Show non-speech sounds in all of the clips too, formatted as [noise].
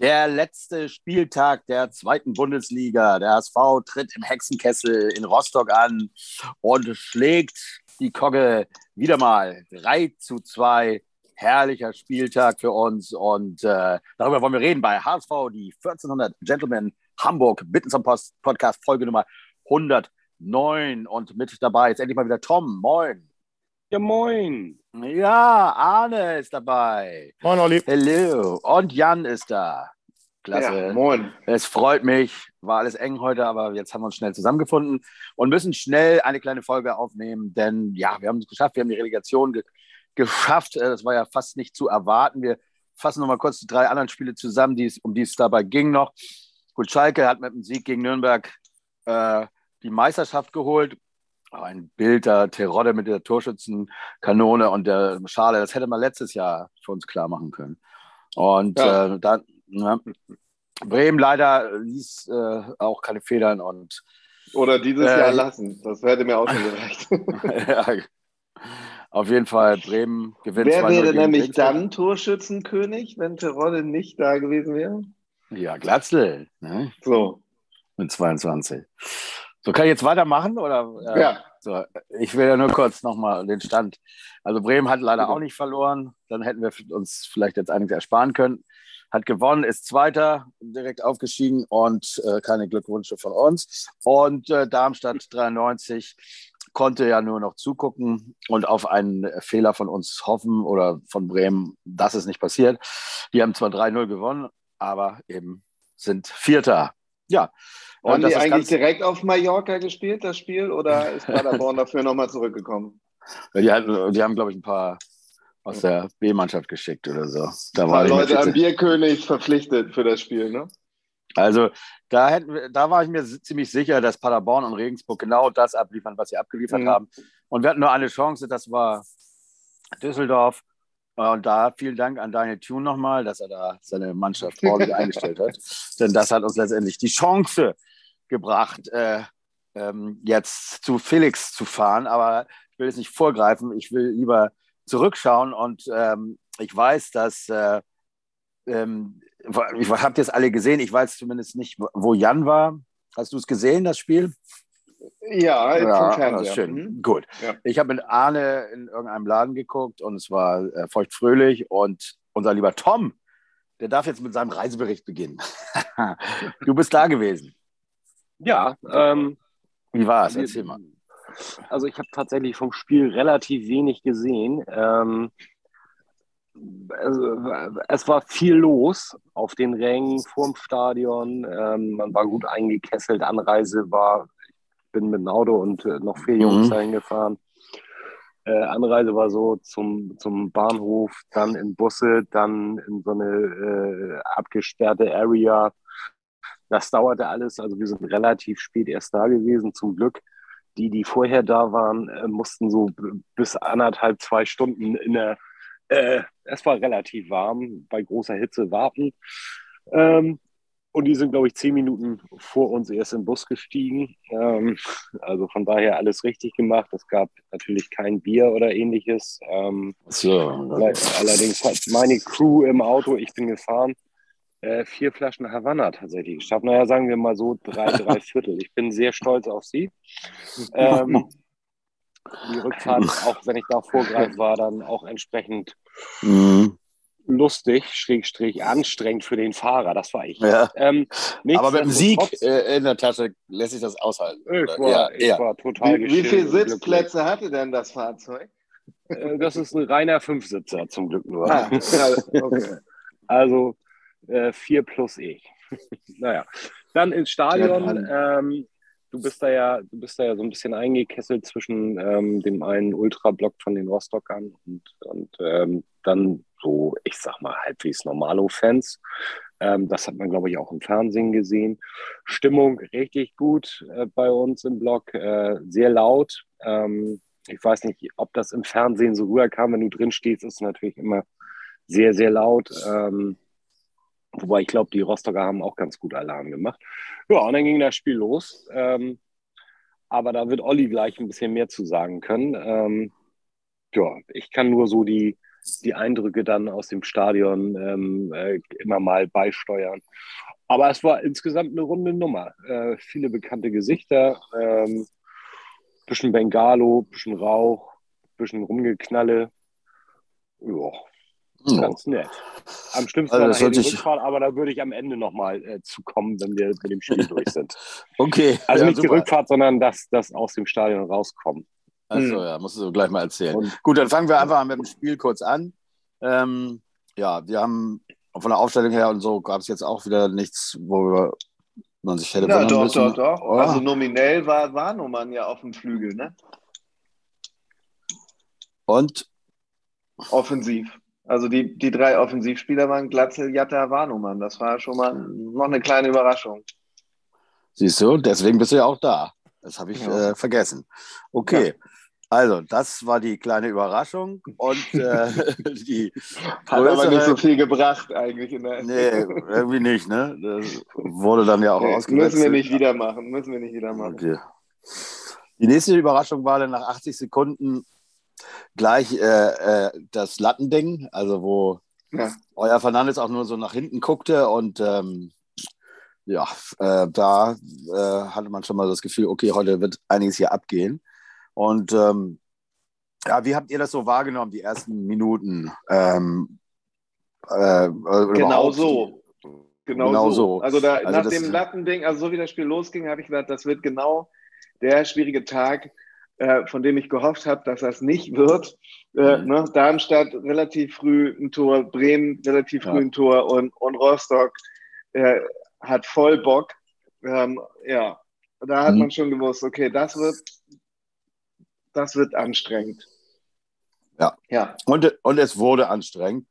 Der letzte Spieltag der zweiten Bundesliga. Der HSV tritt im Hexenkessel in Rostock an und schlägt die Kogge wieder mal 3 zu 2. Herrlicher Spieltag für uns und äh, darüber wollen wir reden bei HSV, die 1400 Gentlemen Hamburg Bitten zum Post Podcast Folge Nummer 109 und mit dabei jetzt endlich mal wieder Tom. Moin. Ja, moin. Ja, Arne ist dabei. Moin, Olli. Hallo. Und Jan ist da. Klasse. Ja, moin. Es freut mich. War alles eng heute, aber jetzt haben wir uns schnell zusammengefunden und müssen schnell eine kleine Folge aufnehmen, denn ja, wir haben es geschafft. Wir haben die Relegation ge geschafft. Äh, das war ja fast nicht zu erwarten. Wir fassen nochmal kurz die drei anderen Spiele zusammen, die es, um die es dabei ging noch. Gut, Schalke hat mit dem Sieg gegen Nürnberg äh, die Meisterschaft geholt ein Bild der Terodde mit der Torschützenkanone und der Schale, das hätte man letztes Jahr für uns klar machen können. Und ja. äh, dann, ja, Bremen leider ließ äh, auch keine Federn und oder dieses äh, Jahr lassen. Das hätte mir auch schon [laughs] gereicht. ja, auf jeden Fall, Bremen gewinnt. Wer wäre nämlich dann Torschützenkönig, wenn Terodde nicht da gewesen wäre? Ja, Glatzel. Ne? So. Mit 22. So, kann ich jetzt weitermachen? Oder, äh, ja. So, ich will ja nur kurz nochmal den Stand. Also Bremen hat leider auch nicht verloren. Dann hätten wir uns vielleicht jetzt einiges ersparen können. Hat gewonnen, ist Zweiter, direkt aufgestiegen und äh, keine Glückwünsche von uns. Und äh, Darmstadt 93 konnte ja nur noch zugucken und auf einen Fehler von uns hoffen oder von Bremen, dass es nicht passiert. Die haben zwar 3-0 gewonnen, aber eben sind Vierter. Ja, und Haben die eigentlich direkt auf Mallorca gespielt, das Spiel, oder ist Paderborn [laughs] dafür nochmal zurückgekommen? Die, hatten, die haben, glaube ich, ein paar aus der B-Mannschaft geschickt oder so. Da ein paar Leute am Bierkönig verpflichtet für das Spiel, ne? Also da, hätten, da war ich mir ziemlich sicher, dass Paderborn und Regensburg genau das abliefern, was sie abgeliefert mhm. haben. Und wir hatten nur eine Chance, das war Düsseldorf. Und da vielen Dank an Daniel Thune nochmal, dass er da seine Mannschaft [laughs] ordentlich eingestellt hat. Denn das hat uns letztendlich die Chance gebracht, äh, ähm, jetzt zu Felix zu fahren. Aber ich will jetzt nicht vorgreifen. Ich will lieber zurückschauen. Und ähm, ich weiß, dass. Äh, ähm, ich habt ihr es alle gesehen? Ich weiß zumindest nicht, wo Jan war. Hast du es gesehen, das Spiel? Ja, ja Fernseher. schön. Mhm. Gut. Ja. Ich habe mit Arne in irgendeinem Laden geguckt und es war äh, feuchtfröhlich und unser lieber Tom, der darf jetzt mit seinem Reisebericht beginnen. [laughs] du bist da gewesen. Ja. Ähm, Wie war es? Erzähl mal. Also ich habe tatsächlich vom Spiel relativ wenig gesehen. Ähm, also, es war viel los auf den Rängen vorm Stadion. Ähm, man war gut eingekesselt. Anreise war, ich bin mit dem Auto und äh, noch vier Jungs mhm. dahin gefahren. Äh, Anreise war so zum, zum Bahnhof, dann in Busse, dann in so eine äh, abgesperrte Area das dauerte alles, also wir sind relativ spät erst da gewesen, zum Glück. Die, die vorher da waren, äh, mussten so bis anderthalb, zwei Stunden in der, äh, es war relativ warm, bei großer Hitze warten. Ähm, und die sind, glaube ich, zehn Minuten vor uns erst im Bus gestiegen. Ähm, also von daher alles richtig gemacht. Es gab natürlich kein Bier oder ähnliches. Ähm, so. Allerdings hat meine Crew im Auto, ich bin gefahren, äh, vier Flaschen Havanna tatsächlich geschafft. Naja, sagen wir mal so drei, [laughs] drei Viertel. Ich bin sehr stolz auf sie. Ähm, [laughs] die Rückfahrt, auch wenn ich da vorgreife, war dann auch entsprechend mhm. lustig, schrägstrich anstrengend für den Fahrer. Das war ich. Ja. Ähm, Aber mit dem Sieg äh, in der Tasche lässt sich das aushalten. Ich, war, ja, ich ja. war, total Wie, wie viele Sitzplätze hatte denn das Fahrzeug? Äh, das ist ein reiner Fünfsitzer zum Glück nur. Ah, [laughs] okay. Also äh, vier plus ich. [laughs] naja, dann ins Stadion. Ähm, du bist da ja, du bist da ja so ein bisschen eingekesselt zwischen ähm, dem einen Ultra-Block von den Rostockern und, und ähm, dann so, ich sag mal, halbwegs Normalo-Fans. Ähm, das hat man, glaube ich, auch im Fernsehen gesehen. Stimmung richtig gut äh, bei uns im Block, äh, sehr laut. Ähm, ich weiß nicht, ob das im Fernsehen so rüberkam, wenn du drin stehst, ist natürlich immer sehr, sehr laut. Ähm, Wobei ich glaube, die Rostocker haben auch ganz gut Alarm gemacht. Ja, und dann ging das Spiel los. Ähm, aber da wird Olli gleich ein bisschen mehr zu sagen können. Ähm, ja, ich kann nur so die die Eindrücke dann aus dem Stadion ähm, äh, immer mal beisteuern. Aber es war insgesamt eine runde Nummer. Äh, viele bekannte Gesichter, ähm, bisschen Bengalo, bisschen Rauch, bisschen Rumgeknalle. Ja. Ganz nett. Am schlimmsten also war die Rückfahrt, aber da würde ich am Ende nochmal äh, zukommen, wenn wir mit dem Spiel durch sind. [laughs] Okay. Also ja, nicht super. die Rückfahrt, sondern das, das aus dem Stadion rauskommen. Achso, hm. ja, musst du gleich mal erzählen. Und Gut, dann fangen wir einfach mit dem Spiel kurz an. Ähm, ja, wir haben von der Aufstellung her und so gab es jetzt auch wieder nichts, wo man sich hätte Ja, doch, müssen. doch, doch. Oh. Also nominell war Warnumann ja auf dem Flügel, ne? Und? Offensiv. Also die, die drei Offensivspieler waren Glatzel, Jatta, Warnumann. Das war schon mal noch eine kleine Überraschung. Siehst du, deswegen bist du ja auch da. Das habe ich ja. äh, vergessen. Okay. Ja. Also, das war die kleine Überraschung und äh, [laughs] die hat aber nicht so viel gebracht eigentlich. In der nee, irgendwie nicht, ne? Das wurde dann ja auch nee, ausgewechselt. Müssen wir nicht wieder machen, müssen wir nicht wieder machen. Okay. Die nächste Überraschung war dann nach 80 Sekunden gleich äh, äh, das Lattending, also wo ja. euer Fernandes auch nur so nach hinten guckte und ähm, ja, äh, da äh, hatte man schon mal das Gefühl, okay, heute wird einiges hier abgehen. Und ähm, ja, wie habt ihr das so wahrgenommen, die ersten Minuten? Ähm, äh, genau so. Genau, genau so. so. Also, da, also nach dem Lattending, also so wie das Spiel losging, habe ich gedacht, das wird genau der schwierige Tag, äh, von dem ich gehofft habe, dass das nicht wird. Äh, mhm. ne? Darmstadt relativ früh ein Tor, Bremen relativ ja. früh ein Tor und, und Rostock äh, hat voll Bock. Ähm, ja, da hat mhm. man schon gewusst, okay, das wird das wird anstrengend. Ja. ja. Und, und es wurde anstrengend.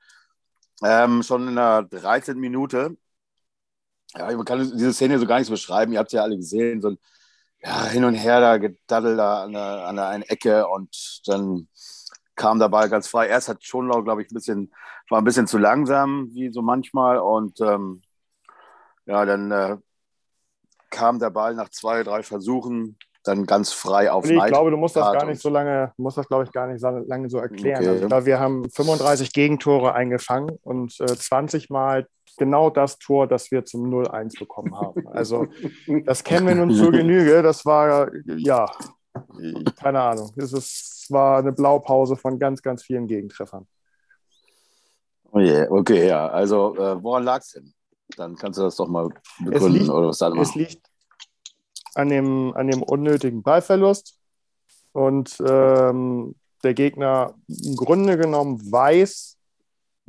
Ähm, schon in der 13. Minute. Ja, man kann diese Szene so gar nicht so beschreiben. Ihr habt es ja alle gesehen. So ein ja, hin und her da gedaddelt da an der, an der einen Ecke und dann kam der Ball ganz frei. Erst hat Schonlau, glaube ich, ein bisschen, war ein bisschen zu langsam, wie so manchmal. Und ähm, ja, dann äh, kam der Ball nach zwei, drei Versuchen dann ganz frei auf nee, Ich glaube, du musst das gar nicht so lange, musst das, glaube ich, gar nicht so lange so erklären. Okay. Also, glaube, wir haben 35 Gegentore eingefangen und äh, 20 Mal genau das Tor, das wir zum 0-1 bekommen haben. Also [laughs] das kennen wir nun zur Genüge. Das war, ja, keine Ahnung. Es ist, war eine Blaupause von ganz, ganz vielen Gegentreffern. Oh yeah, okay, ja. Also äh, woran lag es denn? Dann kannst du das doch mal begründen liegt, oder was dann Es liegt an dem, an dem unnötigen Ballverlust. Und ähm, der Gegner im Grunde genommen weiß,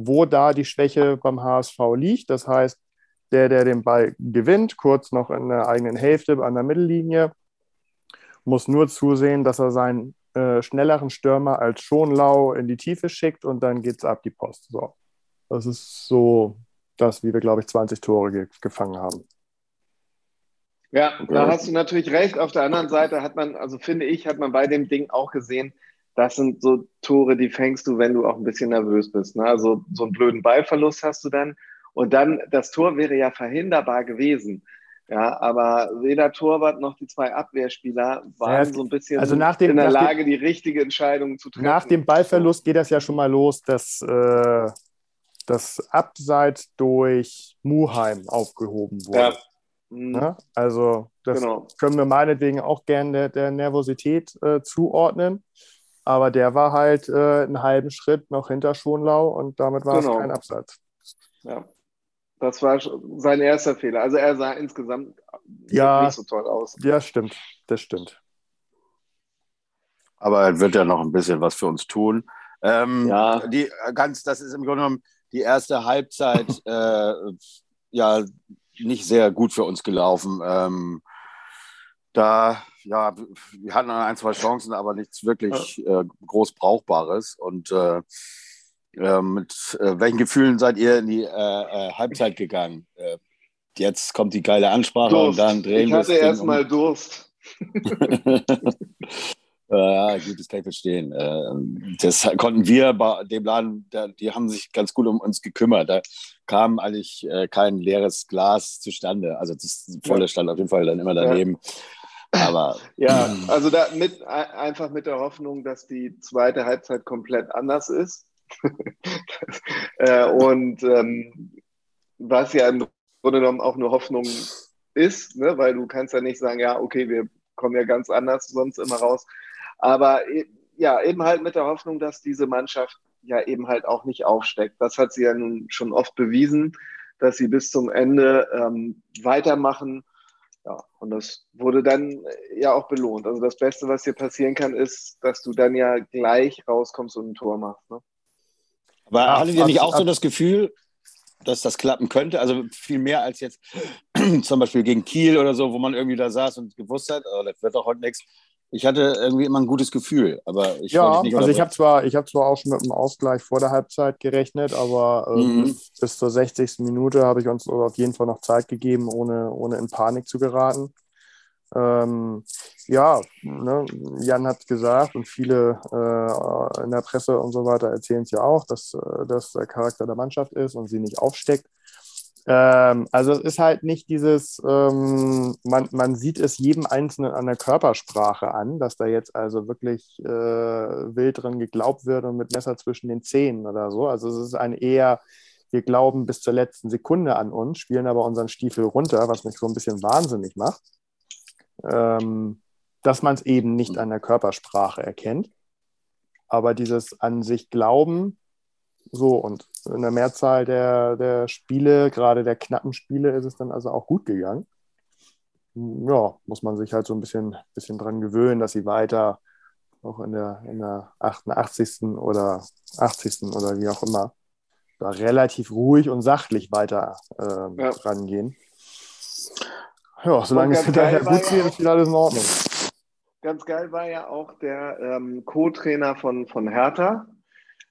wo da die Schwäche beim HSV liegt. Das heißt, der, der den Ball gewinnt, kurz noch in der eigenen Hälfte an der Mittellinie, muss nur zusehen, dass er seinen äh, schnelleren Stürmer als Schonlau in die Tiefe schickt und dann geht es ab die Post. So. Das ist so das, wie wir, glaube ich, 20 Tore ge gefangen haben. Ja, da hast du natürlich recht. Auf der anderen Seite hat man, also finde ich, hat man bei dem Ding auch gesehen, das sind so Tore, die fängst du, wenn du auch ein bisschen nervös bist. Ne? Also so einen blöden Ballverlust hast du dann. Und dann, das Tor wäre ja verhinderbar gewesen. Ja, aber weder Torwart noch die zwei Abwehrspieler waren ja, so ein bisschen also dem, in der Lage, dem, die richtige Entscheidung zu treffen. Nach dem Ballverlust geht das ja schon mal los, dass äh, das Abseits durch Muheim aufgehoben wurde. Ja. Mhm. Ne? Also das genau. können wir meinetwegen auch gerne der, der Nervosität äh, zuordnen. Aber der war halt äh, einen halben Schritt noch hinter Schonlau und damit war genau. es kein Absatz. Ja, das war sein erster Fehler. Also er sah insgesamt ja, nicht so toll aus. Ja, stimmt. Das stimmt. Aber er wird ja noch ein bisschen was für uns tun. Ähm, ja. Die, ganz, das ist im Grunde genommen die erste Halbzeit äh, ja nicht sehr gut für uns gelaufen. Ähm, da, ja, wir hatten ein, zwei Chancen, aber nichts wirklich äh, groß Brauchbares. Und äh, äh, mit äh, welchen Gefühlen seid ihr in die äh, äh, Halbzeit gegangen? jetzt kommt die geile Ansprache Durst. und dann drehen wir. Ich hatte erstmal um. Durst. [laughs] Ja, gut, das kann ich verstehen. Ähm, das konnten wir bei dem Laden, die haben sich ganz gut um uns gekümmert. Da kam eigentlich äh, kein leeres Glas zustande. Also das volle stand auf jeden Fall dann immer daneben. Aber ja, also da mit einfach mit der Hoffnung, dass die zweite Halbzeit komplett anders ist. [laughs] äh, und ähm, was ja im Grunde genommen auch nur Hoffnung ist, ne? weil du kannst ja nicht sagen, ja, okay, wir kommen ja ganz anders sonst immer raus. Aber e, ja, eben halt mit der Hoffnung, dass diese Mannschaft ja eben halt auch nicht aufsteckt. Das hat sie ja nun schon oft bewiesen, dass sie bis zum Ende ähm, weitermachen. Ja, und das wurde dann ja auch belohnt. Also das Beste, was dir passieren kann, ist, dass du dann ja gleich rauskommst und ein Tor machst. Ne? Aber ja, hattet ihr nicht auch so das Gefühl, dass das klappen könnte? Also viel mehr als jetzt [clears throat] zum Beispiel gegen Kiel oder so, wo man irgendwie da saß und gewusst hat, oh, das wird doch heute nichts ich hatte irgendwie immer ein gutes Gefühl, aber ich ja, nicht also ich habe zwar, ich habe zwar auch schon mit einem Ausgleich vor der Halbzeit gerechnet, aber äh, mhm. bis zur 60. Minute habe ich uns auf jeden Fall noch Zeit gegeben, ohne, ohne in Panik zu geraten. Ähm, ja, ne, Jan hat gesagt und viele äh, in der Presse und so weiter erzählen es ja auch, dass äh, das der Charakter der Mannschaft ist und sie nicht aufsteckt. Ähm, also es ist halt nicht dieses, ähm, man, man sieht es jedem Einzelnen an der Körpersprache an, dass da jetzt also wirklich äh, wild drin geglaubt wird und mit Messer zwischen den Zähnen oder so. Also es ist ein eher, wir glauben bis zur letzten Sekunde an uns, spielen aber unseren Stiefel runter, was mich so ein bisschen wahnsinnig macht. Ähm, dass man es eben nicht an der Körpersprache erkennt. Aber dieses an sich glauben, so, und in der Mehrzahl der, der Spiele, gerade der knappen Spiele, ist es dann also auch gut gegangen. Ja, muss man sich halt so ein bisschen, bisschen dran gewöhnen, dass sie weiter auch in der, in der 88. oder 80. oder wie auch immer da relativ ruhig und sachlich weiter äh, ja. rangehen. Ja, solange es hinterher gut geht, ist wieder alles in Ordnung. Ganz geil war ja auch der ähm, Co-Trainer von, von Hertha,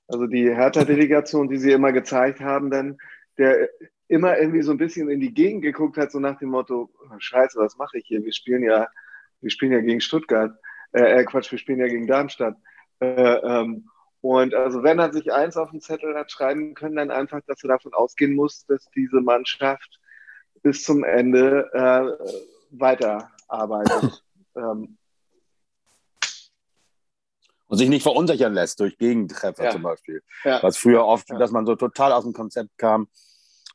also die Hertha-Delegation, die sie immer gezeigt haben, dann, der immer irgendwie so ein bisschen in die Gegend geguckt hat, so nach dem Motto, scheiße, was mache ich hier? Wir spielen ja, wir spielen ja gegen Stuttgart. Äh, äh Quatsch, wir spielen ja gegen Darmstadt. Äh, ähm, und also wenn er sich eins auf den Zettel hat schreiben können, dann einfach, dass er davon ausgehen muss, dass diese Mannschaft bis zum Ende äh, weiterarbeitet. [clears throat] ähm, und sich nicht verunsichern lässt durch Gegentreffer ja. zum Beispiel. Ja. Was früher oft, ja. dass man so total aus dem Konzept kam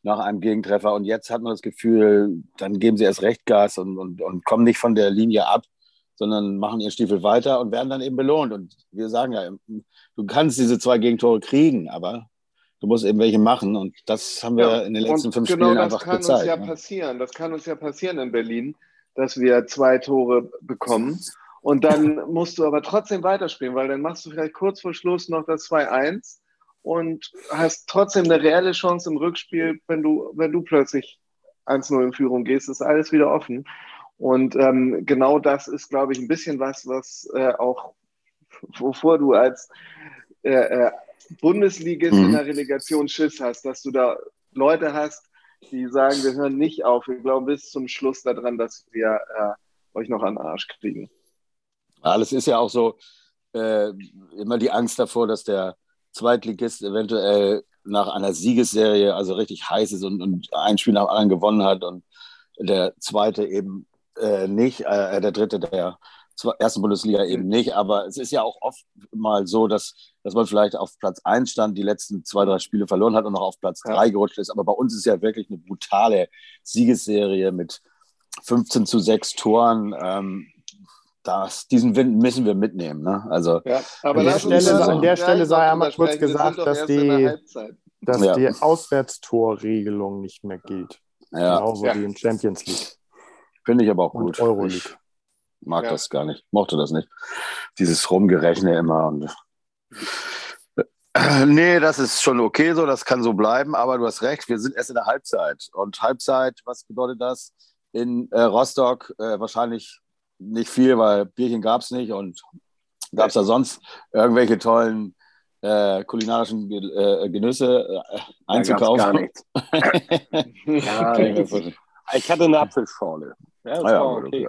nach einem Gegentreffer und jetzt hat man das Gefühl, dann geben sie erst recht Gas und, und, und kommen nicht von der Linie ab, sondern machen ihren Stiefel weiter und werden dann eben belohnt. Und wir sagen ja, du kannst diese zwei Gegentore kriegen, aber du musst eben welche machen. Und das haben wir ja, in den letzten fünf genau Spielen einfach gezeigt. Das kann uns ja ne? passieren. Das kann uns ja passieren in Berlin, dass wir zwei Tore bekommen und dann musst du aber trotzdem weiterspielen, weil dann machst du vielleicht kurz vor Schluss noch das 2-1 und hast trotzdem eine reelle Chance im Rückspiel, wenn du, wenn du plötzlich 1-0 in Führung gehst, ist alles wieder offen. Und ähm, genau das ist, glaube ich, ein bisschen was, was äh, auch, wovor du als äh, äh, Bundesligist mhm. in der Relegation Schiss hast, dass du da Leute hast, die sagen, wir hören nicht auf, wir glauben bis zum Schluss daran, dass wir äh, euch noch an den Arsch kriegen. Ja, das ist ja auch so äh, immer die Angst davor, dass der Zweitligist eventuell nach einer Siegesserie also richtig heiß ist und, und ein Spiel nach anderen gewonnen hat und der zweite eben äh, nicht, äh, der dritte der ersten Bundesliga eben nicht. Aber es ist ja auch oft mal so, dass, dass man vielleicht auf Platz 1 stand, die letzten zwei, drei Spiele verloren hat und noch auf Platz 3 gerutscht ist. Aber bei uns ist ja wirklich eine brutale Siegesserie mit 15 zu 6 Toren. Ähm, das, diesen Wind müssen wir mitnehmen. Ne? Also, ja, aber an der Stelle, an der Stelle sei einmal kurz gesagt, dass, die, dass ja. die Auswärtstorregelung nicht mehr gilt. Ja. Genauso ja. wie in Champions League. Finde ich aber auch gut. Euroleague. Ich mag das gar nicht, mochte das nicht. Dieses Rumgerechne immer und. [clears throat] Nee, das ist schon okay so, das kann so bleiben, aber du hast recht, wir sind erst in der Halbzeit. Und Halbzeit, was bedeutet das? In äh, Rostock äh, wahrscheinlich nicht viel, weil Bierchen gab es nicht und gab es da sonst irgendwelche tollen äh, kulinarischen äh, Genüsse äh, einzukaufen? [laughs] ja, [laughs] ich hatte eine Apfelschorle. Ja, das ah, ja, war okay.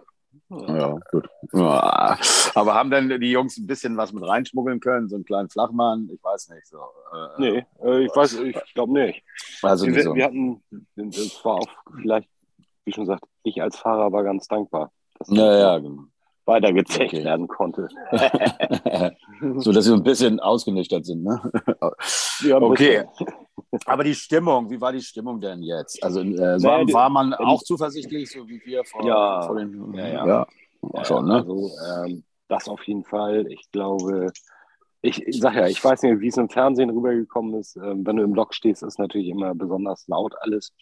Ja, gut. Ja. Aber haben denn die Jungs ein bisschen was mit reinschmuggeln können? So einen kleinen Flachmann? Ich weiß nicht. So, äh, nee, äh, ich weiß, ich glaube nicht. Also wir, so. wir hatten, das war auch vielleicht, wie schon gesagt, ich als Fahrer war ganz dankbar. Ja, ja, genau. weitergezecht okay. werden konnte. [laughs] so dass sie ein bisschen ausgenüchtert sind, ne? [laughs] okay. Aber die Stimmung, wie war die Stimmung denn jetzt? Also äh, war, war, man auch zuversichtlich, so wie wir vor, ja, vor den. Ja, ja. ja. ja schon, ne? Also, ähm, das auf jeden Fall. Ich glaube, ich, ich sag ja, ich weiß nicht, wie es im Fernsehen rübergekommen ist. Ähm, wenn du im Block stehst, ist natürlich immer besonders laut alles.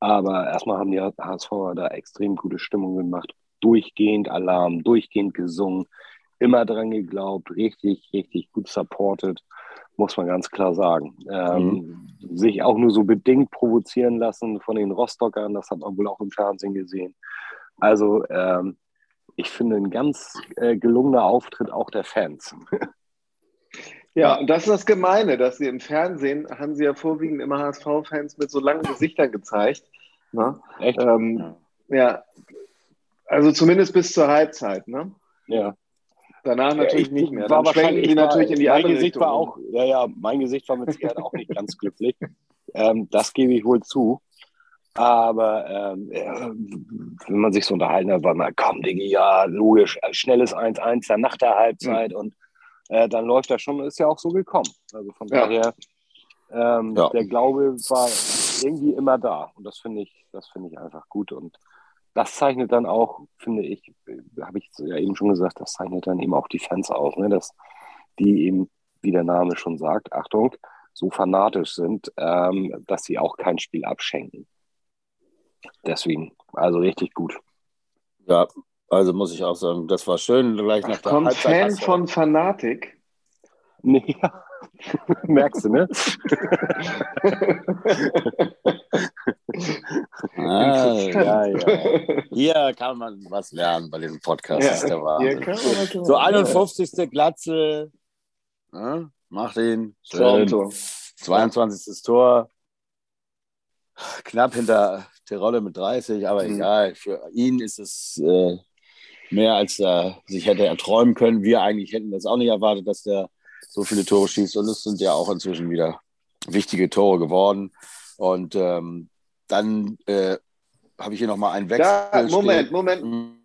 Aber erstmal haben die HSV da extrem gute Stimmung gemacht. Durchgehend Alarm, durchgehend gesungen, immer dran geglaubt, richtig, richtig gut supported, muss man ganz klar sagen. Ähm, mhm. Sich auch nur so bedingt provozieren lassen von den Rostockern, das hat man wohl auch im Fernsehen gesehen. Also ähm, ich finde ein ganz äh, gelungener Auftritt auch der Fans. [laughs] Ja, und das ist das Gemeine, dass sie im Fernsehen haben sie ja vorwiegend immer HSV-Fans mit so langen Gesichtern gezeigt. Ne? Echt? Ähm, ja. Also zumindest bis zur Halbzeit, ne? Ja. Danach natürlich ja, nicht mehr. Dann schwenken die natürlich in die mein andere Gesicht Richtung. War auch, ja, ja, mein Gesicht war mit Sicherheit auch nicht ganz glücklich. Ähm, das gebe ich wohl zu. Aber ähm, wenn man sich so unterhalten hat, war mal, komm, Diggi, ja, logisch, schnelles 1-1 dann nach der Halbzeit mhm. und äh, dann läuft das schon, ist ja auch so gekommen. Also von ja. daher, ähm, ja. der Glaube war irgendwie immer da. Und das finde ich, das finde ich einfach gut. Und das zeichnet dann auch, finde ich, habe ich ja eben schon gesagt, das zeichnet dann eben auch die Fans aus, ne? dass die eben, wie der Name schon sagt, Achtung, so fanatisch sind, ähm, dass sie auch kein Spiel abschenken. Deswegen, also richtig gut. Ja, also muss ich auch sagen, das war schön. Gleich nach der kommt Halbzeit Fan von Fanatik. Nee, ja. [laughs] merkst du, ne? [laughs] ah, ja, ja. [laughs] Hier kann man was lernen bei dem Podcast. Ja, hier kann man so 51. Glatze. Ja, macht ihn. Schön. 22. Tor. Knapp hinter Terolle mit 30, aber mhm. egal. Für ihn ist es äh, mehr, als er sich hätte erträumen können. Wir eigentlich hätten das auch nicht erwartet, dass der so viele Tore schießt. Und es sind ja auch inzwischen wieder wichtige Tore geworden. Und ähm, dann äh, habe ich hier nochmal einen Wechsel. Ja, Moment, Moment. Mhm.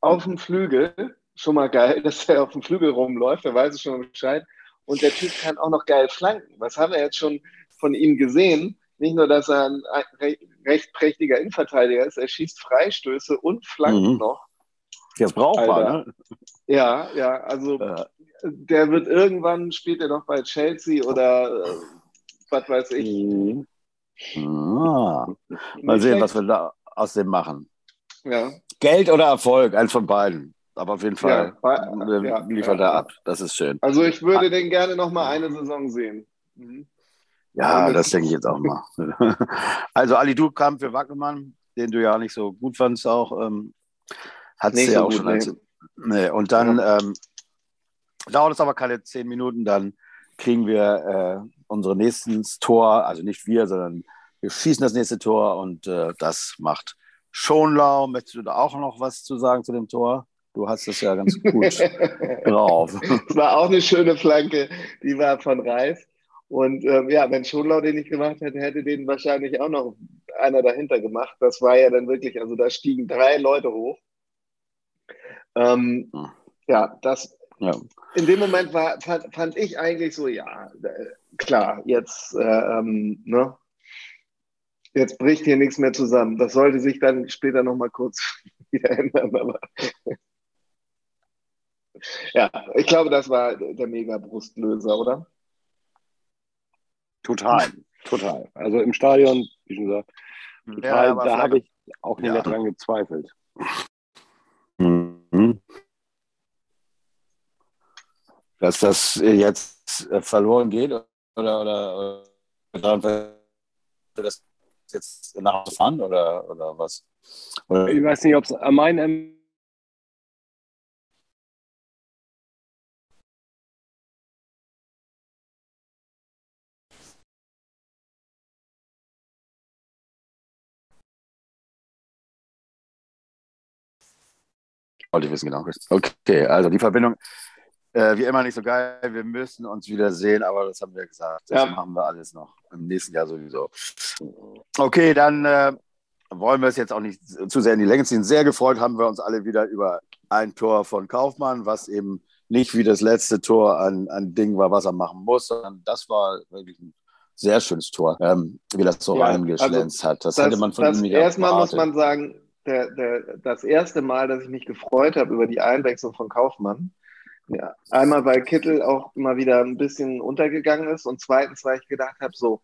Auf dem Flügel, schon mal geil, [laughs] dass er auf dem Flügel rumläuft, da weiß ich schon Bescheid. Und der Typ kann auch noch geil flanken. Was haben wir jetzt schon von ihm gesehen? Nicht nur, dass er ein recht prächtiger Innenverteidiger ist, er schießt Freistöße und flankt mhm. noch. Jetzt brauchbar, ne? Ja, ja, also ja. der wird irgendwann, spielt er noch bei Chelsea oder äh, was weiß ich. Mhm. Ah. Mal sehen, was wir da aus dem machen. Ja. Geld oder Erfolg, eins von beiden. Aber auf jeden Fall ja, ja, liefert er ab. Das ist schön. Also ich würde ah. den gerne noch mal eine Saison sehen. Mhm. Ja, das denke ich jetzt auch mal. [laughs] also Ali Du kam für Wackelmann, den du ja nicht so gut fandst auch. Ähm, hat es ja so auch schon. Als, nee. Und dann ja. ähm, dauert es aber keine zehn Minuten, dann kriegen wir äh, unsere nächsten Tor, also nicht wir, sondern wir schießen das nächste Tor und äh, das macht Schonlau. Möchtest du da auch noch was zu sagen zu dem Tor? Du hast es ja ganz gut [laughs] drauf. Es war auch eine schöne Flanke, die war von Reis. Und ähm, ja, wenn Schonlau den nicht gemacht hätte, hätte den wahrscheinlich auch noch einer dahinter gemacht. Das war ja dann wirklich, also da stiegen drei Leute hoch. Ähm, hm. ja, das ja. in dem Moment war, fand, fand, ich eigentlich so, ja, äh, klar, jetzt, äh, ähm, ne, jetzt bricht hier nichts mehr zusammen. Das sollte sich dann später nochmal kurz [laughs] wieder ändern. Aber [laughs] ja, ich glaube, das war der Mega-Brustlöser, oder? Total, total. Also im Stadion, wie schon gesagt, total, ja, da habe ich auch nicht ja. mehr dran gezweifelt. Mhm. Dass das jetzt verloren geht oder, oder, oder das jetzt nach Hause fahren oder, oder was? Oder? Ich weiß nicht, ob es an meinem Wollte ich wissen, genau. Okay, also die Verbindung. Äh, wie immer nicht so geil. Wir müssen uns wieder sehen, aber das haben wir gesagt. Das ja. machen wir alles noch. Im nächsten Jahr sowieso. Okay, dann äh, wollen wir es jetzt auch nicht zu sehr in die Länge ziehen. Sehr gefreut haben wir uns alle wieder über ein Tor von Kaufmann, was eben nicht wie das letzte Tor ein, ein Ding war, was er machen muss, sondern das war wirklich ein sehr schönes Tor, ähm, wie das so ja, reingeschlänzt also hat. Das, das, hätte man von ihm nicht Erstmal muss man sagen, der, der, das erste Mal, dass ich mich gefreut habe über die Einwechslung von Kaufmann, ja, einmal weil Kittel auch mal wieder ein bisschen untergegangen ist und zweitens, weil ich gedacht habe, so,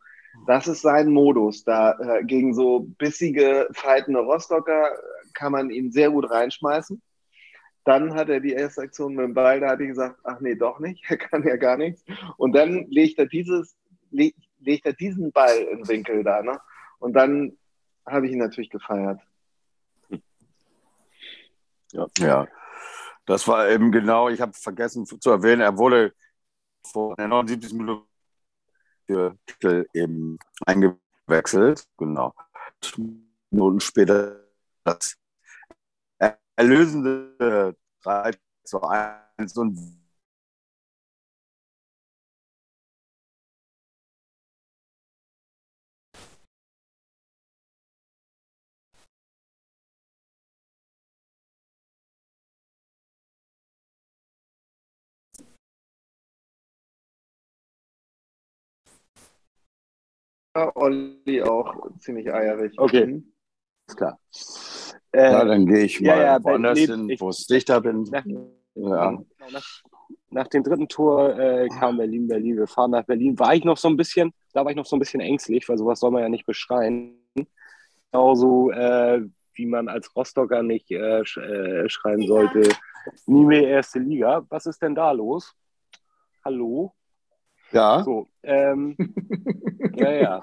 das ist sein Modus. Da äh, gegen so bissige, faltende Rostocker kann man ihn sehr gut reinschmeißen. Dann hat er die erste Aktion mit dem Ball, da hat er gesagt, ach nee, doch nicht, [laughs] er kann ja gar nichts. Und dann legt er dieses, legt, legt er diesen Ball in Winkel da, ne? Und dann habe ich ihn natürlich gefeiert. Ja. ja. Das war eben genau, ich habe vergessen zu erwähnen, er wurde vor der 79. Minute für Titel eben eingewechselt. Genau. Minuten später das erlösende 3 zu 1 und Olli auch ziemlich eierig. Okay, mhm. ist klar. Äh, ja, dann gehe ich mal ja, ja, woanders hin, wo es dichter bin. Nach, ja. Genau, nach, nach, dem dritten Tor äh, kam Berlin, Berlin. Wir fahren nach Berlin. War ich noch so ein bisschen, da war ich noch so ein bisschen ängstlich, weil sowas soll man ja nicht beschreien. Genauso äh, wie man als Rostocker nicht äh, sch äh, schreien sollte, nie mehr erste Liga. Was ist denn da los? Hallo? Ja. So, ähm, [laughs] ja, ja.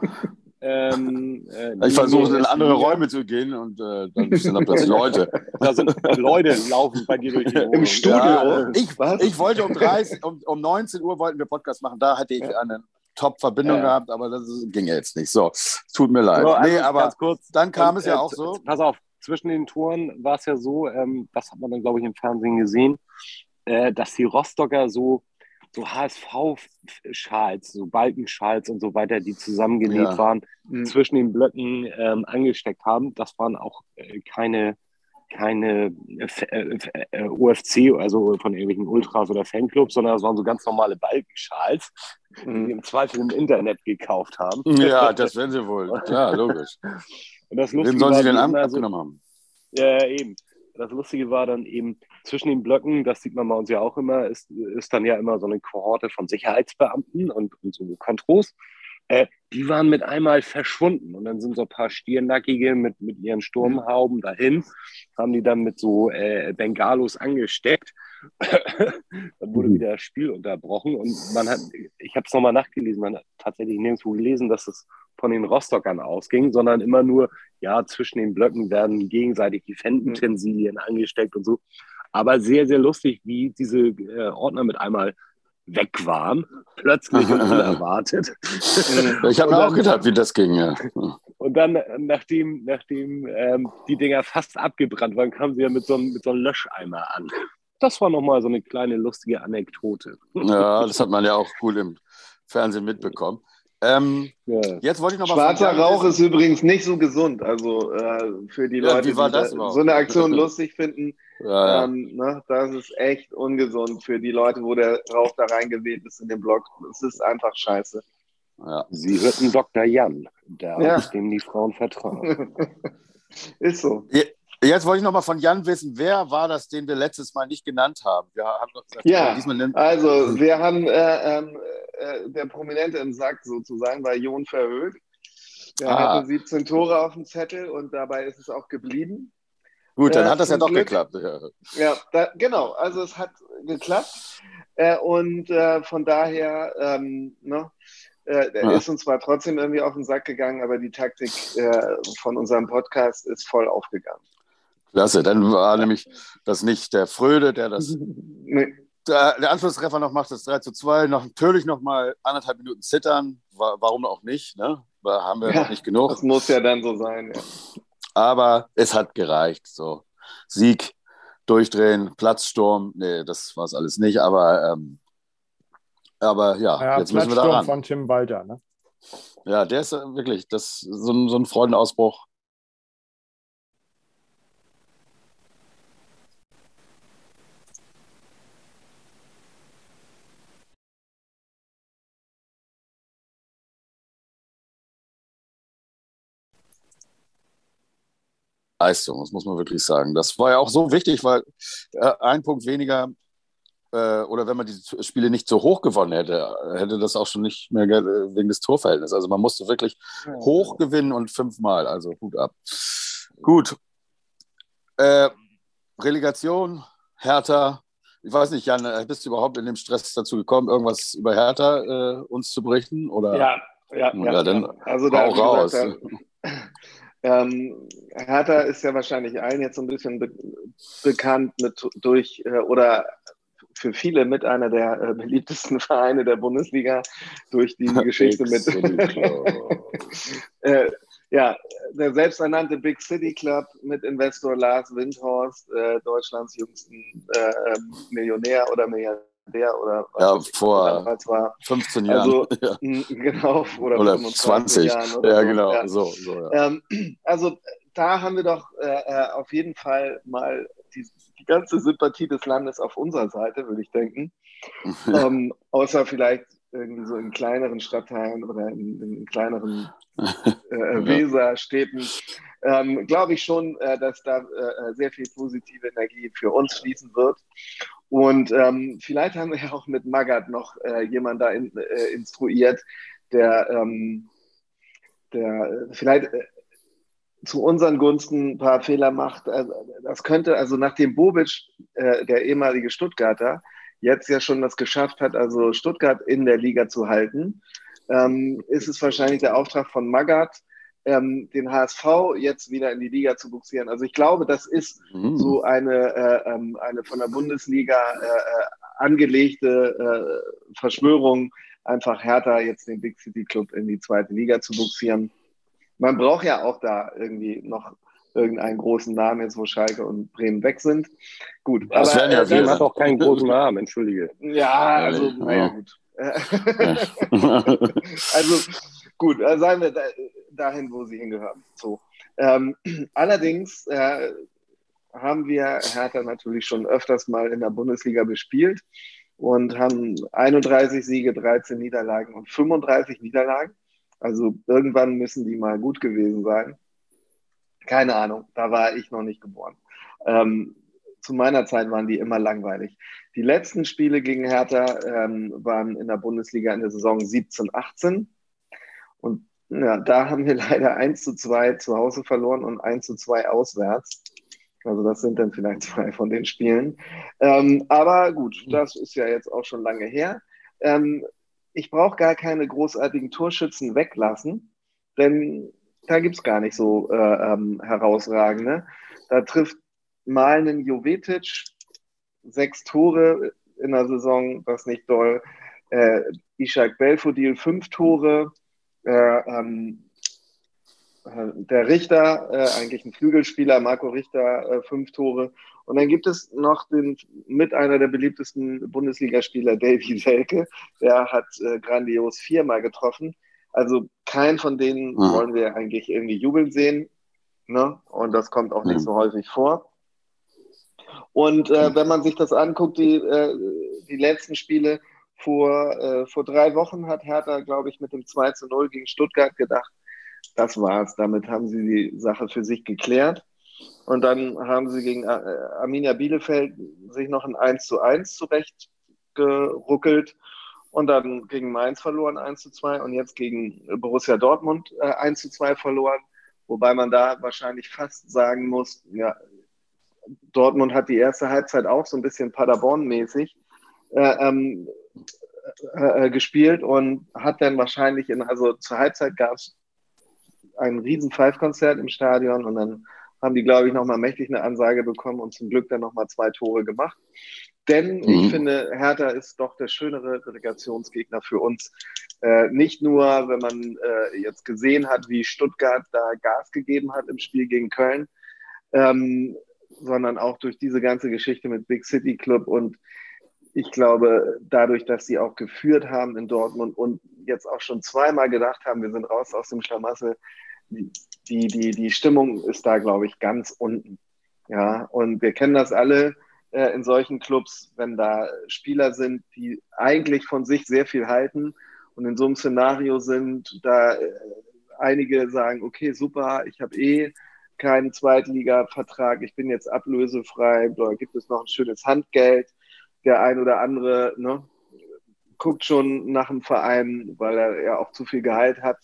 Ähm, äh, ich versuche in andere Räume zu gehen und äh, dann sind da plötzlich Leute. Da sind Leute laufen bei dir durch die [laughs] Wohnung. Im Studio. Ja, ich, ich wollte um, 30, um, um 19 Uhr wollten wir Podcast machen. Da hatte ich eine Top-Verbindung ja. gehabt, aber das ging jetzt nicht. So, tut mir leid. So, also nee, aber kurz, dann kam und, es ja auch so. Pass auf, zwischen den Toren war es ja so, ähm, das hat man dann, glaube ich, im Fernsehen gesehen, äh, dass die Rostocker so so HSV-Schals, so Balkenschals und so weiter, die zusammengenäht ja. waren, mhm. zwischen den Blöcken ähm, angesteckt haben. Das waren auch äh, keine, keine äh, äh, äh UFC, also von irgendwelchen Ultras oder Fanclubs, sondern das waren so ganz normale Balkenschals, mhm. die im Zweifel im Internet gekauft haben. Ja, das werden sie wohl. [laughs] Ja, logisch. Und das Wem sollen sie denn abgenommen haben? Ja, eben das Lustige war dann eben zwischen den Blöcken, das sieht man bei uns ja auch immer, ist, ist dann ja immer so eine Kohorte von Sicherheitsbeamten und, und so Kontros. Äh, die waren mit einmal verschwunden und dann sind so ein paar Stirnackige mit, mit ihren Sturmhauben dahin, haben die dann mit so äh, Bengalos angesteckt. [laughs] dann wurde mhm. wieder das Spiel unterbrochen und man hat, ich habe es nochmal nachgelesen, man hat tatsächlich nirgendwo gelesen, dass es von den Rostockern ausging, sondern immer nur, ja, zwischen den Blöcken werden gegenseitig die Fanutensilien angesteckt und so. Aber sehr, sehr lustig, wie diese äh, Ordner mit einmal weg waren, plötzlich und unerwartet. [laughs] Ich habe mir auch gedacht, wie das ging. Ja. Und dann, nachdem, nachdem ähm, die Dinger fast abgebrannt waren, kamen sie ja mit so, einem, mit so einem Löscheimer an. Das war nochmal so eine kleine lustige Anekdote. Ja, das hat man ja auch cool im Fernsehen mitbekommen. Ähm, ja. Jetzt wollte ich noch mal Schwarzer Rauch ist übrigens nicht so gesund. Also äh, für die ja, Leute, die so eine Aktion [laughs] lustig finden, ja, ähm, ne, das ist echt ungesund für die Leute, wo der Rauch da reingeweht ist in den Block. Es ist einfach scheiße. Sie hörten Dr. Jan, der dem die Frauen vertrauen. [laughs] ist so. Jetzt wollte ich noch mal von Jan wissen, wer war das, den wir letztes Mal nicht genannt haben? Wir haben gesagt, ja, also wir haben äh, ähm, äh, der Prominente im Sack sozusagen war Jon Verhöht. Der ah. hatte 17 Tore auf dem Zettel und dabei ist es auch geblieben. Gut, dann äh, hat das ja doch Glück. geklappt. Ja, ja da, genau. Also es hat geklappt. Äh, und äh, von daher, ähm, ne, äh, ist uns zwar trotzdem irgendwie auf den Sack gegangen, aber die Taktik äh, von unserem Podcast ist voll aufgegangen. Klasse, dann war nämlich das nicht der Fröde, der das [laughs] nee der, der Anschlusstreffer noch macht das 3 zu 2. Noch, natürlich noch mal anderthalb Minuten zittern. Warum auch nicht? Ne? Haben wir ja, noch nicht genug. Das muss ja dann so sein. Ja. Aber es hat gereicht. So. Sieg durchdrehen, Platzsturm. Nee, das war es alles nicht, aber, ähm, aber ja, ja jetzt müssen wir da ran. von Tim Walter, ne? Ja, der ist wirklich das, so, ein, so ein Freudenausbruch. Leistung, das muss man wirklich sagen. Das war ja auch so wichtig, weil äh, ein Punkt weniger äh, oder wenn man die Spiele nicht so hoch gewonnen hätte, hätte das auch schon nicht mehr wegen des Torverhältnisses. Also man musste wirklich ja. hoch gewinnen und fünfmal, also Hut ab. Gut. Äh, Relegation, Hertha. Ich weiß nicht, Jan, äh, bist du überhaupt in dem Stress dazu gekommen, irgendwas über Hertha äh, uns zu berichten? Oder? Ja, ja, ja, ja. dann also da hau raus. Gesagt, ähm, Hertha ist ja wahrscheinlich allen jetzt so ein bisschen be bekannt mit durch äh, oder für viele mit einer der äh, beliebtesten [laughs] Vereine der Bundesliga durch die Geschichte mit [laughs] äh, ja, der selbsternannte Big City Club mit Investor Lars Windhorst, äh, Deutschlands jüngsten äh, ähm, Millionär oder Milliardär oder ja, vor war. 15 Jahren. Also, [laughs] ja. genau, oder, oder 20 Jahren. Oder ja, genau. Ja. So, so ja. ähm, [clears throat] also da haben wir doch äh, äh, auf jeden Fall mal die, die, ganze Sympathie des Landes auf unserer Seite, würde ich denken. [laughs] ähm, außer vielleicht irgendwie so in kleineren Stadtteilen oder in, in kleineren äh, äh [laughs] Weserstädten, ähm, glaube ich schon, äh, dass da äh, sehr viel positive Energie für uns fließen wird. Und ähm, vielleicht haben wir ja [laughs] auch mit Magat noch äh, jemanden da in, äh, instruiert, der, ähm, der vielleicht äh, zu unseren Gunsten ein paar Fehler macht. Also, das könnte, also nachdem Bobic, äh, der ehemalige Stuttgarter, jetzt ja schon das geschafft hat, also Stuttgart in der Liga zu halten, ähm, ist es wahrscheinlich der Auftrag von Magat, ähm, den HSV jetzt wieder in die Liga zu buxieren. Also ich glaube, das ist mhm. so eine, äh, ähm, eine von der Bundesliga äh, äh, angelegte äh, Verschwörung, einfach härter jetzt den Big City Club in die zweite Liga zu buxieren. Man braucht ja auch da irgendwie noch irgendeinen großen Namen, jetzt wo Schalke und Bremen weg sind. Gut, das aber ja äh, hat auch keinen großen Namen, entschuldige. Ja, also, naja, gut. [laughs] also gut, äh, sagen wir dahin, wo sie hingehören. So. Ähm, allerdings äh, haben wir Hertha natürlich schon öfters mal in der Bundesliga bespielt und haben 31 Siege, 13 Niederlagen und 35 Niederlagen. Also irgendwann müssen die mal gut gewesen sein. Keine Ahnung, da war ich noch nicht geboren. Ähm, zu meiner Zeit waren die immer langweilig. Die letzten Spiele gegen Hertha ähm, waren in der Bundesliga in der Saison 17, 18. Und ja, da haben wir [laughs] leider 1 zu 2 zu Hause verloren und 1 zu 2 auswärts. Also das sind dann vielleicht [laughs] zwei von den Spielen. Ähm, aber gut, das ist ja jetzt auch schon lange her. Ähm, ich brauche gar keine großartigen Torschützen weglassen, denn da gibt es gar nicht so äh, ähm, herausragende. Da trifft mal einen Jovetic, sechs Tore in der Saison, das nicht doll. Äh, Ishak Belfodil, fünf Tore. Äh, ähm, äh, der Richter, äh, eigentlich ein Flügelspieler, Marco Richter, äh, fünf Tore. Und dann gibt es noch den mit einer der beliebtesten Bundesligaspieler, Davy Selke, der hat äh, grandios viermal getroffen. Also kein von denen mhm. wollen wir eigentlich irgendwie jubeln sehen. Ne? Und das kommt auch nicht mhm. so häufig vor. Und äh, wenn man sich das anguckt, die, äh, die letzten Spiele, vor, äh, vor drei Wochen hat Hertha, glaube ich, mit dem 2 zu 0 gegen Stuttgart gedacht, das war's. Damit haben sie die Sache für sich geklärt. Und dann haben sie gegen äh, Arminia Bielefeld sich noch ein 1 zu 1 zurechtgeruckelt und dann gegen Mainz verloren 1 zu 2 und jetzt gegen Borussia Dortmund äh, 1 zu 2 verloren. Wobei man da wahrscheinlich fast sagen muss, ja, Dortmund hat die erste Halbzeit auch so ein bisschen Paderborn-mäßig äh, ähm, äh, gespielt und hat dann wahrscheinlich in, also zur Halbzeit gab es ein riesen Five-Konzert im Stadion und dann haben die, glaube ich, nochmal mächtig eine Ansage bekommen und zum Glück dann nochmal zwei Tore gemacht. Denn mhm. ich finde, Hertha ist doch der schönere Relegationsgegner für uns. Äh, nicht nur, wenn man äh, jetzt gesehen hat, wie Stuttgart da Gas gegeben hat im Spiel gegen Köln, ähm, sondern auch durch diese ganze Geschichte mit Big City Club und ich glaube, dadurch, dass sie auch geführt haben in Dortmund und jetzt auch schon zweimal gedacht haben, wir sind raus aus dem Schlamassel, die, die, die Stimmung ist da, glaube ich, ganz unten. Ja, und wir kennen das alle äh, in solchen Clubs, wenn da Spieler sind, die eigentlich von sich sehr viel halten und in so einem Szenario sind, da äh, einige sagen, okay, super, ich habe eh keinen Zweitliga-Vertrag, ich bin jetzt ablösefrei, da gibt es noch ein schönes Handgeld. Der ein oder andere ne, guckt schon nach dem Verein, weil er ja auch zu viel Gehalt hat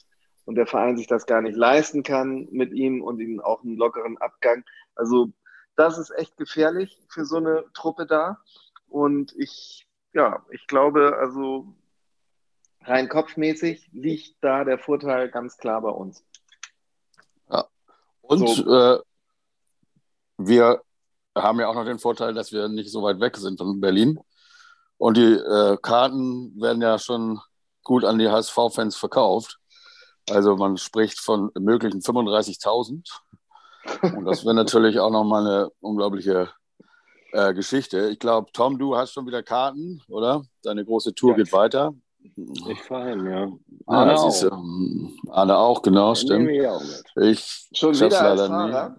und der Verein sich das gar nicht leisten kann mit ihm und ihm auch einen lockeren Abgang. Also das ist echt gefährlich für so eine Truppe da. Und ich, ja, ich glaube, also rein kopfmäßig liegt da der Vorteil ganz klar bei uns. Ja. Und so. äh, wir haben ja auch noch den Vorteil, dass wir nicht so weit weg sind von Berlin. Und die äh, Karten werden ja schon gut an die HSV-Fans verkauft. Also man spricht von möglichen 35.000. Und das wäre natürlich auch nochmal eine unglaubliche äh, Geschichte. Ich glaube, Tom, du hast schon wieder Karten, oder? Deine große Tour ja. geht weiter. Ich fahre hin, ja. Arne, ja, auch. Arne auch, genau, stimmt. Ich, auch ich schon wieder leider nie.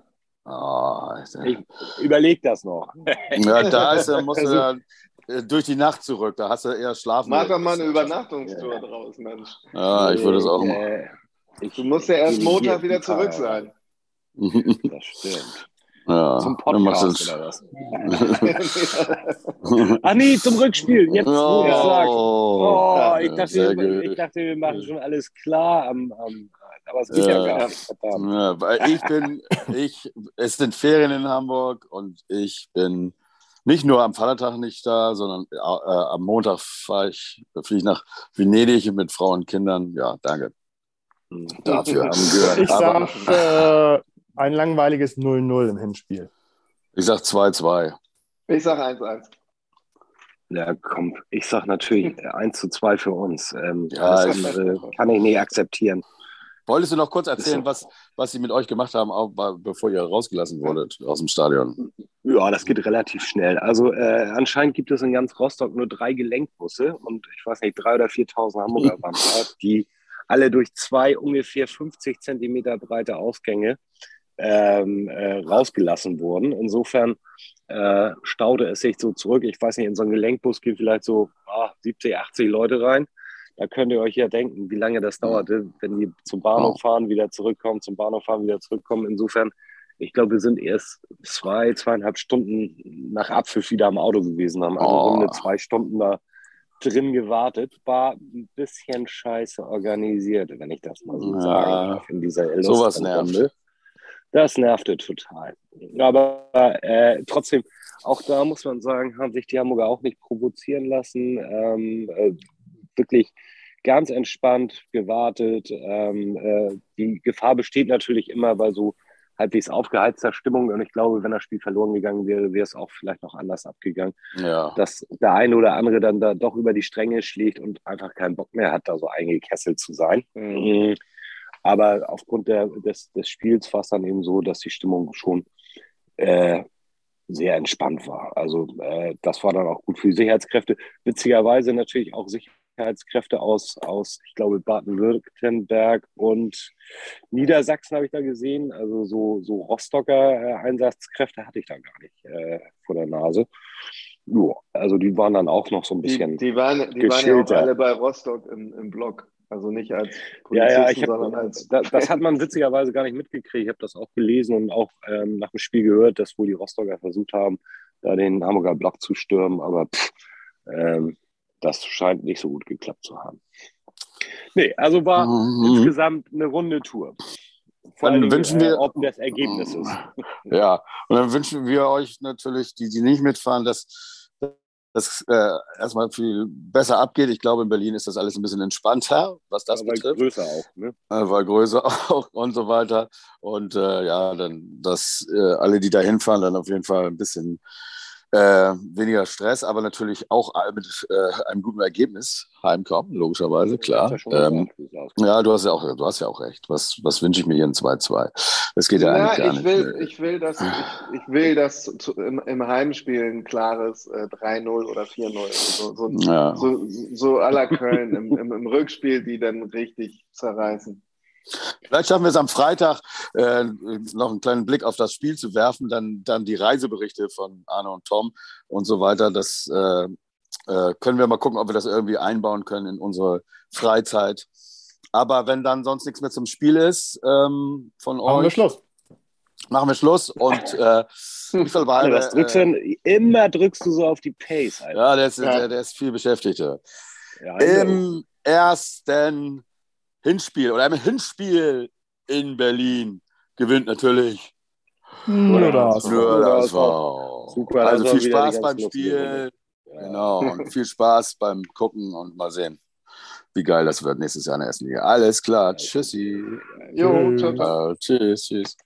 Oh, ich überleg das noch. Ja, da ist, musst du dann äh, durch die Nacht zurück. Da hast du eher schlafen. Mach doch mal eine Übernachtungstour ja. draus, Mensch. Ja, ich würde es auch machen. Du musst ja erst Montag wieder zurück sein. [laughs] Das stimmt. Ja, zum Podcast oder was? Ach [laughs] nee, zum Rückspiel. Jetzt, wo ich sage. Oh, ich, dachte, wir, ich dachte, wir machen schon alles klar am, am aber es geht ja, ja gar nicht. Ja, weil ich bin, [laughs] ich, es sind Ferien in Hamburg und ich bin nicht nur am Vatertag nicht da, sondern äh, am Montag fahre ich, fliege ich nach Venedig mit Frau und Kindern. Ja, danke. Dafür haben gehört. [laughs] Ich sage äh, ein langweiliges 0-0 im Hinspiel. Ich sage 2-2. Ich sage 1-1. Ja, komm, ich sage natürlich 1 zu 2 für uns. Ähm, ja, das andere kann ich nicht akzeptieren. Wolltest du noch kurz erzählen, was, was sie mit euch gemacht haben, auch, bevor ihr rausgelassen wurdet aus dem Stadion? Ja, das geht relativ schnell. Also äh, anscheinend gibt es in ganz Rostock nur drei Gelenkbusse und ich weiß nicht, drei oder 4.000 Hamburger [laughs] waren da, die alle durch zwei ungefähr 50 Zentimeter breite Ausgänge ähm, äh, rausgelassen wurden. Insofern äh, staute es sich so zurück. Ich weiß nicht, in so einen Gelenkbus gehen vielleicht so ah, 70, 80 Leute rein. Da könnt ihr euch ja denken, wie lange das dauerte, wenn die zum Bahnhof fahren, wieder zurückkommen, zum Bahnhof fahren, wieder zurückkommen. Insofern, ich glaube, wir sind erst zwei, zweieinhalb Stunden nach Abpfiff wieder am Auto gewesen, haben also oh. Runde zwei Stunden da drin gewartet. War ein bisschen scheiße organisiert, wenn ich das mal so ja. sagen darf, in dieser Sowas nervt. Das nervte total. Aber äh, trotzdem, auch da muss man sagen, haben sich die Hamburger auch nicht provozieren lassen. Ähm, äh, wirklich ganz entspannt gewartet. Ähm, äh, die Gefahr besteht natürlich immer bei so halbwegs aufgeheizter Stimmung. Und ich glaube, wenn das Spiel verloren gegangen wäre, wäre es auch vielleicht noch anders abgegangen. Ja. Dass der eine oder andere dann da doch über die Stränge schlägt und einfach keinen Bock mehr hat, da so eingekesselt zu sein. Mhm. Aber aufgrund der, des, des Spiels war es dann eben so, dass die Stimmung schon äh, sehr entspannt war. Also äh, das war dann auch gut für die Sicherheitskräfte. Witzigerweise natürlich auch sicher Sicherheitskräfte aus, aus ich glaube, Baden-Württemberg und Niedersachsen habe ich da gesehen. Also so, so Rostocker äh, Einsatzkräfte hatte ich da gar nicht äh, vor der Nase. Jo, also die waren dann auch noch so ein bisschen. Die, die waren, die waren ja auch alle bei Rostock im, im Block. Also nicht als Polizisten, ja, ja, ich hab, sondern als. [laughs] Das, das, hat man witzigerweise gar nicht mitgekriegt. Ich habe das auch gelesen und auch ähm, nach dem Spiel gehört, dass wohl die Rostocker versucht haben, da den Hamburger Block zu stürmen. Aber pff, ähm, das scheint nicht so gut geklappt zu haben. Nee, also war mhm. insgesamt eine runde Tour. Vor dann allem, wünschen wir, äh, ob das Ergebnis ist. [laughs] Ja, und dann wünschen wir euch natürlich, die, die nicht mitfahren, dass das äh, erstmal viel besser abgeht. Ich glaube, in Berlin ist das alles ein bisschen entspannter, was das Aber betrifft. größer auch, ne? Äh, war größer [laughs] auch und so weiter. Und äh, ja, dann, dass äh, alle, die da hinfahren, dann auf jeden Fall ein bisschen äh, weniger Stress, aber natürlich auch mit äh, einem guten Ergebnis heimkommen, logischerweise, klar. Ja, ähm, ja, du hast ja auch, du hast ja auch recht. Was, was wünsche ich mir hier in 2-2? Das geht ja, ja eigentlich gar ich nicht. Will, ich will, dass, ich, ich will, dass zu, im, im, Heimspiel ein klares äh, 3-0 oder 4-0, so, so, ja. so, so la Köln im, im, im Rückspiel, die dann richtig zerreißen. Vielleicht schaffen wir es am Freitag, äh, noch einen kleinen Blick auf das Spiel zu werfen, dann, dann die Reiseberichte von Arne und Tom und so weiter. Das äh, äh, können wir mal gucken, ob wir das irgendwie einbauen können in unsere Freizeit. Aber wenn dann sonst nichts mehr zum Spiel ist ähm, von Machen euch. Machen wir Schluss. Machen wir Schluss und äh, ich verweile, [laughs] Was drückst du denn? Immer drückst du so auf die Pace. Alter. Ja, der ist, ja. Der, der ist viel beschäftigt. Ja, Im ersten Hinspiel oder im Hinspiel in Berlin gewinnt natürlich nur das. Nur das war. Super, also viel Spaß beim Spiel. Ja. Genau. Und viel Spaß beim Gucken und mal sehen, wie geil das wird nächstes Jahr in der ersten Liga. Alles klar. Tschüssi. Jo, ciao, ciao. Tschüss, tschüss.